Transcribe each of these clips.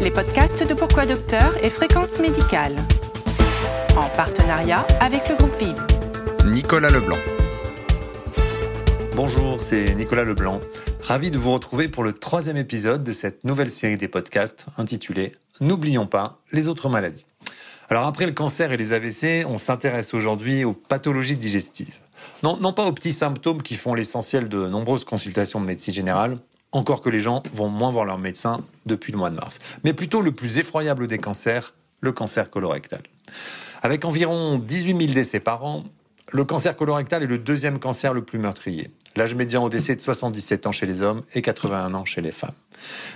les podcasts de Pourquoi Docteur et Fréquence Médicale. En partenariat avec le groupe Vive. Nicolas Leblanc. Bonjour, c'est Nicolas Leblanc. Ravi de vous retrouver pour le troisième épisode de cette nouvelle série des podcasts intitulée N'oublions pas les autres maladies. Alors après le cancer et les AVC, on s'intéresse aujourd'hui aux pathologies digestives. Non, non pas aux petits symptômes qui font l'essentiel de nombreuses consultations de médecine générale, encore que les gens vont moins voir leur médecin depuis le mois de mars, mais plutôt le plus effroyable des cancers, le cancer colorectal. Avec environ 18 000 décès par an, le cancer colorectal est le deuxième cancer le plus meurtrier. L'âge médian au décès est de 77 ans chez les hommes et 81 ans chez les femmes.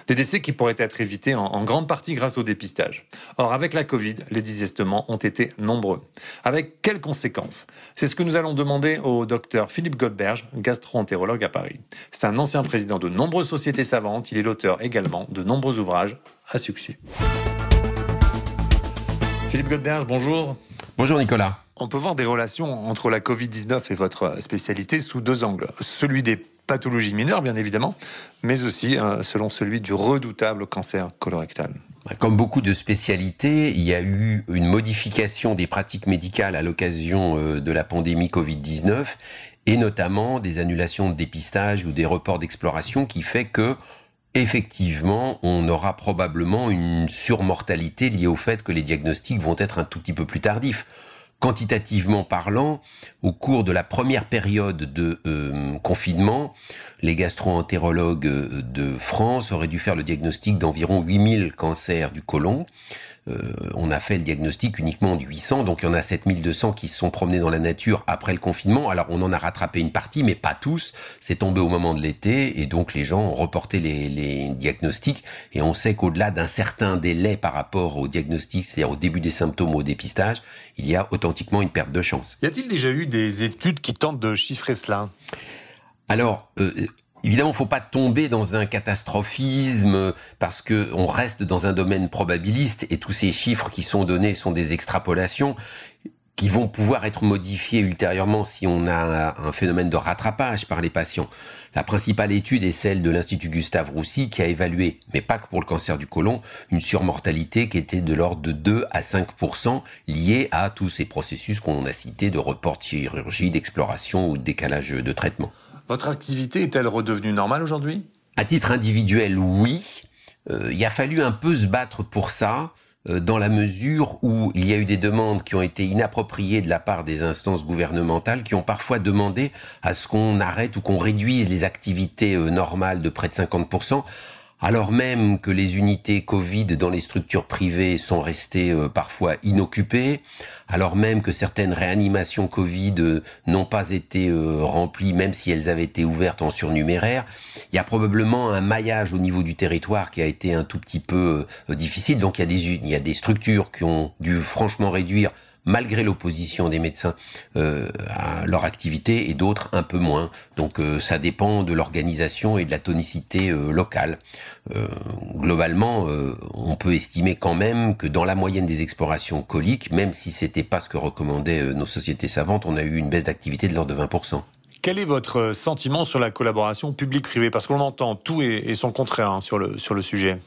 Des décès qui pourraient être évités en, grande partie grâce au dépistage. Or, avec la Covid, les désistements ont été nombreux. Avec quelles conséquences? C'est ce que nous allons demander au docteur Philippe Godberge, gastro-entérologue à Paris. C'est un ancien président de nombreuses sociétés savantes. Il est l'auteur également de nombreux ouvrages à succès. Philippe Godberge, bonjour. Bonjour Nicolas. On peut voir des relations entre la Covid-19 et votre spécialité sous deux angles. Celui des pathologies mineures, bien évidemment, mais aussi euh, selon celui du redoutable cancer colorectal. Comme beaucoup de spécialités, il y a eu une modification des pratiques médicales à l'occasion euh, de la pandémie Covid-19 et notamment des annulations de dépistage ou des reports d'exploration qui fait que effectivement, on aura probablement une surmortalité liée au fait que les diagnostics vont être un tout petit peu plus tardifs. Quantitativement parlant, au cours de la première période de euh, confinement, les gastro-entérologues euh, de France auraient dû faire le diagnostic d'environ 8000 cancers du côlon. Euh, on a fait le diagnostic uniquement du 800, donc il y en a 7200 qui se sont promenés dans la nature après le confinement. Alors on en a rattrapé une partie, mais pas tous. C'est tombé au moment de l'été, et donc les gens ont reporté les, les diagnostics. Et on sait qu'au-delà d'un certain délai par rapport au diagnostic, c'est-à-dire au début des symptômes, au dépistage, il y a authentiquement une perte de chance. Y a-t-il déjà eu des études qui tentent de chiffrer cela? Alors, euh, Évidemment, faut pas tomber dans un catastrophisme parce que on reste dans un domaine probabiliste et tous ces chiffres qui sont donnés sont des extrapolations qui vont pouvoir être modifiés ultérieurement si on a un phénomène de rattrapage par les patients. La principale étude est celle de l'Institut Gustave Roussy qui a évalué, mais pas que pour le cancer du côlon, une surmortalité qui était de l'ordre de 2 à 5 liée à tous ces processus qu'on a cités de report de chirurgie, d'exploration ou de décalage de traitement. Votre activité est-elle redevenue normale aujourd'hui? À titre individuel, oui. Euh, il a fallu un peu se battre pour ça, euh, dans la mesure où il y a eu des demandes qui ont été inappropriées de la part des instances gouvernementales, qui ont parfois demandé à ce qu'on arrête ou qu'on réduise les activités euh, normales de près de 50%, alors même que les unités Covid dans les structures privées sont restées euh, parfois inoccupées, alors même que certaines réanimations Covid euh, n'ont pas été euh, remplies, même si elles avaient été ouvertes en surnuméraire, il y a probablement un maillage au niveau du territoire qui a été un tout petit peu difficile. Donc il y a des, il y a des structures qui ont dû franchement réduire malgré l'opposition des médecins euh, à leur activité et d'autres un peu moins. Donc euh, ça dépend de l'organisation et de la tonicité euh, locale. Euh, globalement, euh, on peut estimer quand même que dans la moyenne des explorations coliques, même si c'était pas ce que recommandaient euh, nos sociétés savantes, on a eu une baisse d'activité de l'ordre de 20%. Quel est votre sentiment sur la collaboration publique-privée? Parce qu'on entend tout et, et son contraire hein, sur, le, sur le sujet.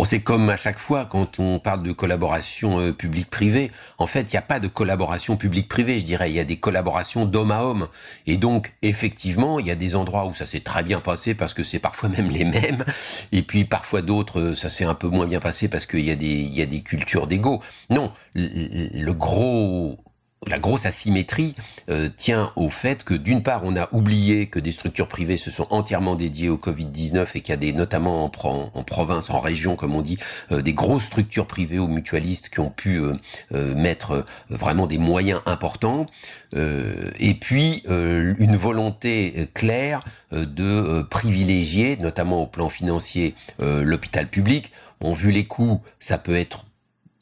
On sait comme à chaque fois quand on parle de collaboration euh, publique-privée, en fait, il n'y a pas de collaboration publique-privée, je dirais. Il y a des collaborations d'homme à homme. Et donc, effectivement, il y a des endroits où ça s'est très bien passé parce que c'est parfois même les mêmes. Et puis, parfois d'autres, ça s'est un peu moins bien passé parce qu'il y a des, y a des cultures d'ego. Non, le, le gros la grosse asymétrie euh, tient au fait que d'une part on a oublié que des structures privées se sont entièrement dédiées au Covid-19 et qu'il y a des notamment en, province, en région comme on dit, euh, des grosses structures privées ou mutualistes qui ont pu euh, mettre vraiment des moyens importants et puis une volonté claire de privilégier, notamment au plan financier, l'hôpital public. Bon, vu les coûts, ça peut être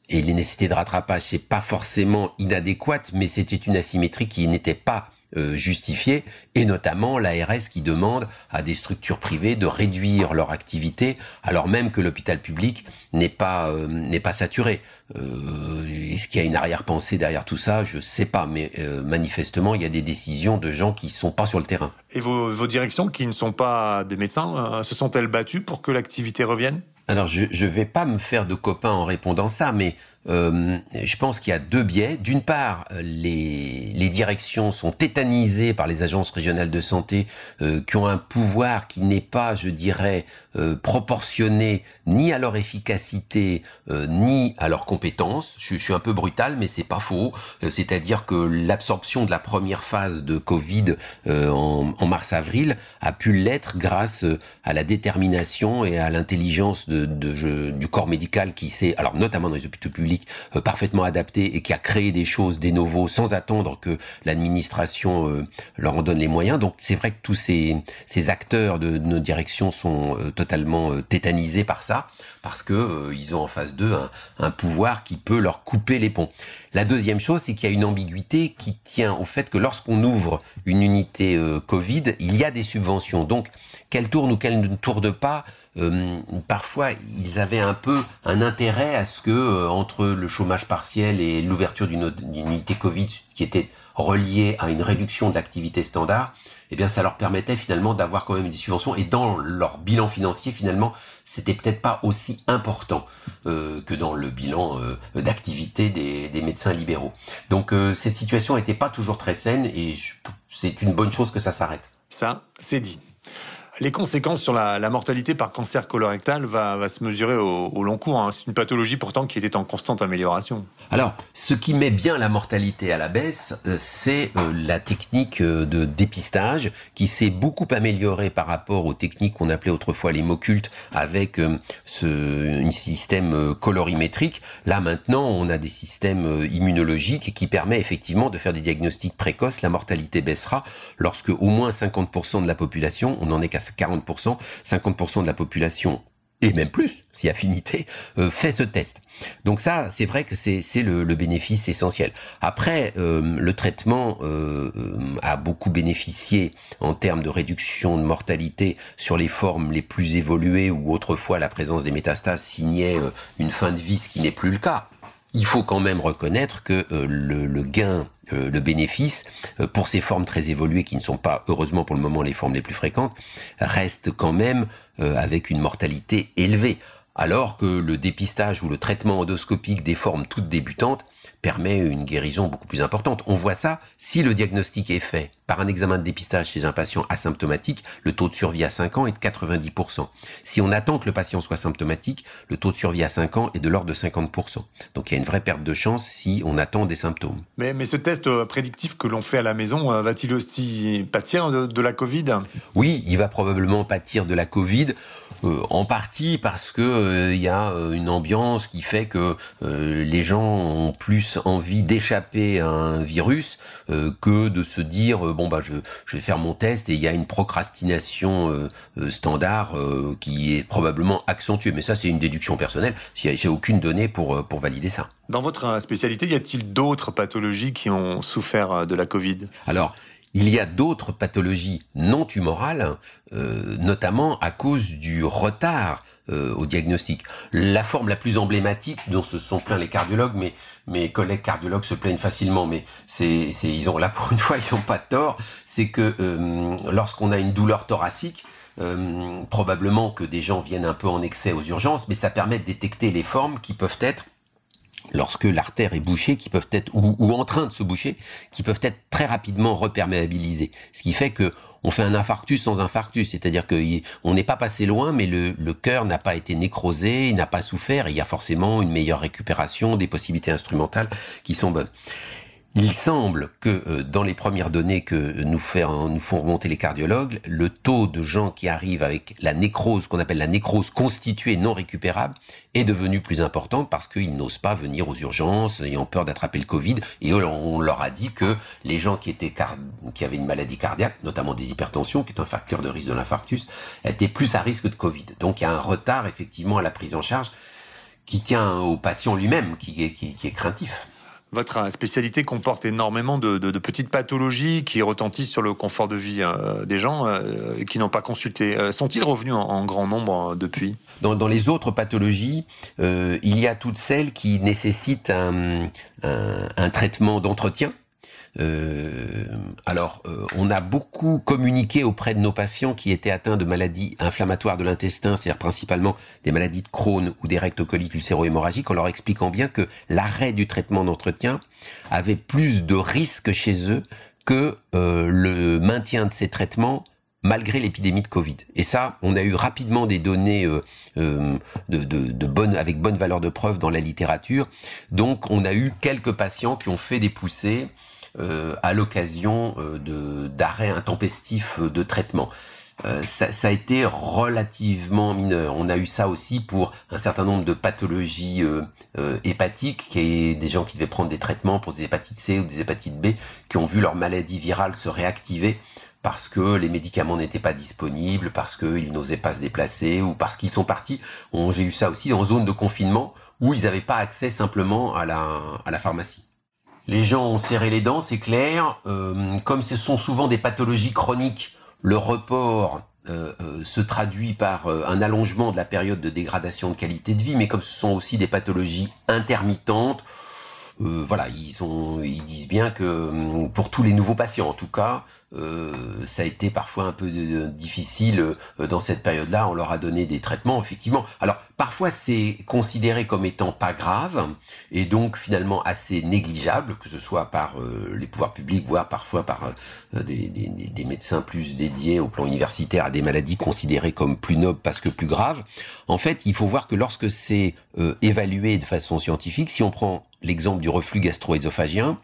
et les nécessités de rattrapage, c'est pas forcément inadéquate, mais c'était une asymétrie qui n'était pas euh, justifiée, et notamment l'ARS qui demande à des structures privées de réduire leur activité, alors même que l'hôpital public n'est pas euh, n'est pas saturé. Euh, Est-ce qu'il y a une arrière-pensée derrière tout ça? Je sais pas, mais euh, manifestement, il y a des décisions de gens qui sont pas sur le terrain. Et vos, vos directions, qui ne sont pas des médecins, euh, se sont-elles battues pour que l'activité revienne? Alors, je ne vais pas me faire de copain en répondant ça, mais euh, je pense qu'il y a deux biais. D'une part, les, les, directions sont tétanisées par les agences régionales de santé euh, qui ont un pouvoir qui n'est pas, je dirais, euh, proportionné ni à leur efficacité euh, ni à leurs compétences. Je, je, suis un peu brutal, mais c'est pas faux. Euh, c'est-à-dire que l'absorption de la première phase de Covid en, en mars-avril a pu l'être grâce à la détermination et à l'intelligence de, de, du corps médical qui s'est, alors notamment dans les hôpitaux publics euh, parfaitement adapté et qui a créé des choses, des nouveaux, sans attendre que l'administration euh, leur en donne les moyens. Donc c'est vrai que tous ces, acteurs de, nos directions sont euh, totalement tétanisés par ça, parce que ils ont en face d'eux un, un pouvoir qui peut leur couper les ponts. La deuxième chose, c'est qu'il y a une ambiguïté qui tient au fait que lorsqu'on ouvre une unité Covid, il y a des subventions. Donc, qu'elle tourne ou qu'elle ne tourne pas, euh, parfois ils avaient un peu un intérêt à ce que euh, entre le chômage partiel et l'ouverture d'une unité Covid qui était reliée à une réduction d'activité standard, eh bien ça leur permettait finalement d'avoir quand même des subventions et dans leur bilan financier finalement c'était peut-être pas aussi important euh, que dans le bilan euh, d'activité des, des, médecins libéraux. Donc cette situation n'était pas toujours très saine et c'est une bonne chose que ça s'arrête. Ça, c'est dit. Les conséquences sur la, mortalité par cancer colorectal va, se mesurer au, long cours. Hein. C'est une pathologie pourtant qui était en constante amélioration. Alors, ce qui met bien la mortalité à la baisse, euh, c'est euh, la technique euh, de dépistage qui s'est beaucoup améliorée par rapport aux techniques qu'on appelait autrefois les mocultes avec ce un système colorimétrique. Là maintenant, on a des systèmes immunologiques qui permettent effectivement de faire des diagnostics précoces. La mortalité baissera lorsque au moins 50% de la population, on en est qu'à 40%, 50% de la population et même plus, si affinité, euh, fait ce test. Donc ça, c'est vrai que c'est le, bénéfice essentiel. Après, euh, le traitement euh, a beaucoup bénéficié en termes de réduction de mortalité sur les formes les plus évoluées où autrefois la présence des métastases signait une fin de vie, ce qui n'est plus le cas il faut quand même reconnaître que euh, le, gain, euh, le bénéfice, euh, pour ces formes très évoluées qui ne sont pas, heureusement pour le moment, les formes les plus fréquentes, reste quand même avec une mortalité élevée. Alors que le dépistage ou le traitement endoscopique des formes toutes débutantes permet une guérison beaucoup plus importante. On voit ça si le diagnostic est fait par un examen de dépistage chez un patient asymptomatique, le taux de survie à 5 ans est de 90%. Si on attend que le patient soit symptomatique, le taux de survie à 5 ans est de l'ordre de 50%. Donc il y a une vraie perte de chance si on attend des symptômes. Mais, mais ce test euh, prédictif que l'on fait à la maison, euh, va-t-il aussi pâtir de, la Covid? Oui, il va probablement pâtir de la Covid, euh, en partie parce que il y a une ambiance qui fait que les gens ont plus envie d'échapper à un virus que de se dire bon bah je, je, vais faire mon test et il y a une procrastination euh, euh, standard euh, qui est probablement accentuée. Mais ça c'est une déduction personnelle. J'ai aucune donnée pour pour valider ça. Dans votre spécialité, y a-t-il d'autres pathologies qui ont souffert de la Covid? Alors. Il y a d'autres pathologies non tumorales, notamment à cause du retard au diagnostic. La forme la plus emblématique dont se sont plaints les cardiologues, mais mes collègues cardiologues se plaignent facilement, mais c'est, ils ont là pour une fois, ils n'ont pas tort. C'est que euh, lorsqu'on a une douleur thoracique, euh, probablement que des gens viennent un peu en excès aux urgences, mais ça permet de détecter les formes qui peuvent être lorsque l'artère est bouchée, qui peuvent être ou, en train de se boucher, qui peuvent être très rapidement reperméabilisées. Ce qui fait que on fait un infarctus sans infarctus, c'est-à-dire que on n'est pas passé loin, mais le, le cœur n'a pas été nécrosé, il n'a pas souffert, et il y a forcément une meilleure récupération, des possibilités instrumentales qui sont bonnes. Il semble que euh, dans les premières données que nous, nous font remonter les cardiologues, le taux de gens qui arrivent avec la nécrose, qu'on appelle la nécrose constituée non récupérable, est devenu plus important parce qu'ils n'osent pas venir aux urgences, ayant peur d'attraper le Covid. Et on leur a dit que les gens qui avaient une maladie cardiaque, notamment des hypertensions, qui est un facteur de risque de l'infarctus, étaient plus à risque de Covid. Donc il y a un retard effectivement à la prise en charge qui tient au patient lui-même, qui est craintif. Votre spécialité comporte énormément de, petites pathologies qui retentissent sur le confort de vie euh, des gens euh, qui n'ont pas consulté. Euh, sont-ils revenus en, grand nombre depuis? Dans, les autres pathologies, il y a toutes celles qui nécessitent un traitement d'entretien. Euh, alors, euh, on a beaucoup communiqué auprès de nos patients qui étaient atteints de maladies inflammatoires de l'intestin, c'est-à-dire principalement des maladies de Crohn ou des rectocolites ulcéro-hémorragiques, en leur expliquant bien que l'arrêt du traitement d'entretien avait plus de risques chez eux que euh, le maintien de ces traitements malgré l'épidémie de Covid. Et ça, on a eu rapidement des données euh, de, de, bonne, avec bonne valeur de preuve dans la littérature. Donc, on a eu quelques patients qui ont fait des poussées à l'occasion de d'arrêts intempestifs de traitement. Ça, ça, a été relativement mineur. On a eu ça aussi pour un certain nombre de pathologies hépatiques, qui est des gens qui devaient prendre des traitements pour des hépatites C ou des hépatites B, qui ont vu leur maladie virale se réactiver parce que les médicaments n'étaient pas disponibles, parce qu'ils n'osaient pas se déplacer, ou parce qu'ils sont partis. J'ai eu ça aussi en zone de confinement, où ils n'avaient pas accès simplement à la pharmacie. Les gens ont serré les dents, c'est clair. Euh, comme ce sont souvent des pathologies chroniques, le report euh, euh, se traduit par un allongement de la période de dégradation de qualité de vie, mais comme ce sont aussi des pathologies intermittentes, voilà, ils, ont, ils disent bien que pour tous les nouveaux patients, en tout cas, euh, ça a été parfois un peu difficile euh, dans cette période-là. On leur a donné des traitements, effectivement. Alors parfois c'est considéré comme étant pas grave et donc finalement assez négligeable, que ce soit par euh, les pouvoirs publics, voire parfois par des, des, des, médecins plus dédiés au plan universitaire à des maladies considérées comme plus nobles parce que plus graves. En fait, il faut voir que lorsque c'est évalué de façon scientifique, si on prend l'exemple du reflux gastro-œsophagien,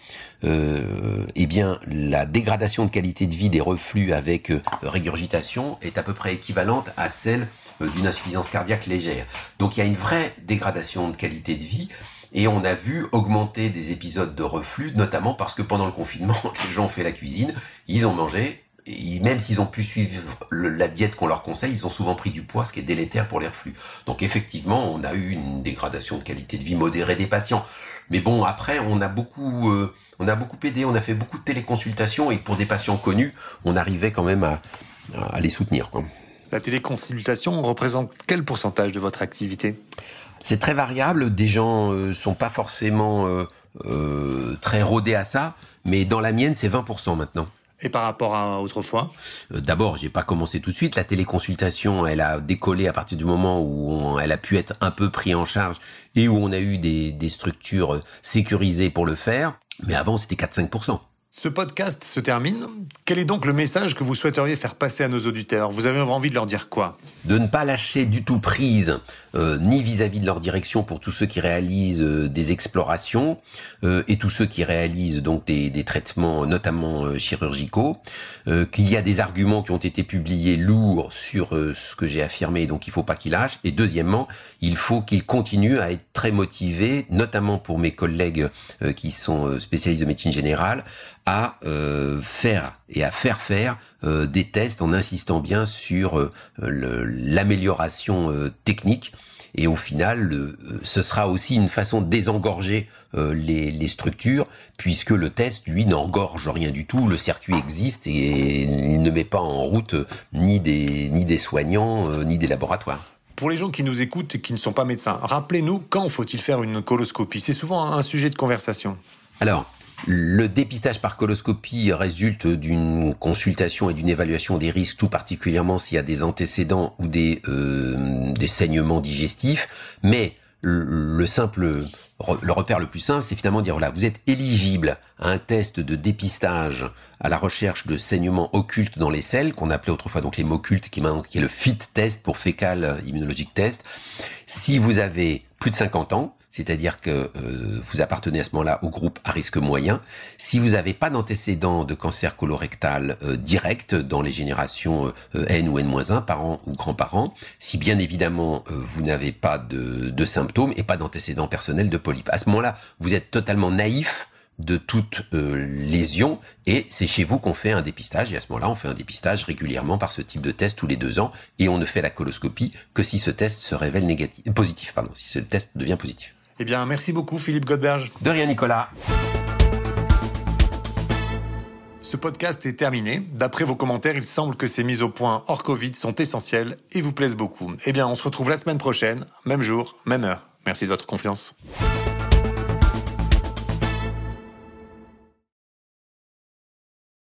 euh, eh bien la dégradation de qualité de vie des reflux avec euh, régurgitation est à peu près équivalente à celle euh, d'une insuffisance cardiaque légère. Donc il y a une vraie dégradation de qualité de vie. Et on a vu augmenter des épisodes de reflux, notamment parce que pendant le confinement, les gens ont fait la cuisine, ils ont mangé, et même s'ils ont pu suivre la diète qu'on leur conseille, ils ont souvent pris du poids, ce qui est délétère pour les reflux. Donc effectivement, on a eu une dégradation de qualité de vie modérée des patients. Mais bon, après, on a beaucoup, euh, on a beaucoup aidé, on a fait beaucoup de téléconsultations et pour des patients connus, on arrivait quand même à, à les soutenir. Quoi. La téléconsultation représente quel pourcentage de votre activité? C'est très variable. Des gens euh, sont pas forcément euh, euh, très rodés à ça, mais dans la mienne, c'est 20% maintenant. Et par rapport à autrefois euh, D'abord, j'ai pas commencé tout de suite. La téléconsultation, elle a décollé à partir du moment où elle a pu être un peu pris en charge et où on a eu des, des structures sécurisées pour le faire. Mais avant, c'était 4-5%. Ce podcast se termine. Quel est donc le message que vous souhaiteriez faire passer à nos auditeurs? Vous avez envie de leur dire quoi? De ne pas lâcher du tout prise, euh, ni vis-à-vis de leur direction pour tous ceux qui réalisent euh, des explorations euh, et tous ceux qui réalisent donc des, traitements, notamment chirurgicaux. Qu'il y a des arguments qui ont été publiés lourds sur ce que j'ai affirmé, donc il faut pas qu'ils lâchent. Et deuxièmement, il faut qu'ils continuent à être très motivés, notamment pour mes collègues qui sont spécialistes de médecine générale à faire et à faire faire euh, des tests en insistant bien sur euh, l'amélioration technique. Et au final, ce sera aussi une façon de désengorger les, les, structures, puisque le test, lui, n'engorge rien du tout. Le circuit existe et il ne met pas en route ni des, ni des soignants, ni des laboratoires. Pour les gens qui nous écoutent et qui ne sont pas médecins, rappelez-nous quand faut-il faire une coloscopie? C'est souvent un sujet de conversation. Alors, le dépistage par coloscopie résulte d'une consultation et d'une évaluation des risques, tout particulièrement s'il y a des antécédents ou des, euh, des saignements digestifs. Mais le, simple, le repère le plus simple, c'est finalement dire voilà, vous êtes éligible à un test de dépistage à la recherche de saignements occultes dans les selles, qu'on appelait autrefois donc les occultes, qui, qui est le FIT test pour fécal immunologique test. Si vous avez plus de 50 ans, c'est-à-dire que euh, vous appartenez à ce moment-là au groupe à risque moyen. Si vous n'avez pas d'antécédent de cancer colorectal euh, direct dans les générations euh, N ou N-1, parents ou grands-parents, si bien évidemment vous n'avez pas de, de, symptômes et pas d'antécédent personnel de polype. À ce moment-là, vous êtes totalement naïf de toute lésion et c'est chez vous qu'on fait un dépistage et à ce moment-là on fait un dépistage régulièrement par ce type de test tous les deux ans et on ne fait la coloscopie que si ce test se révèle négatif, positif, pardon, si ce test devient positif. Eh bien, merci beaucoup, Philippe Godberge. De rien, Nicolas. Ce podcast est terminé. D'après vos commentaires, il semble que ces mises au point hors Covid sont essentielles et vous plaisent beaucoup. Eh bien, on se retrouve la semaine prochaine, même jour, même heure. Merci de votre confiance.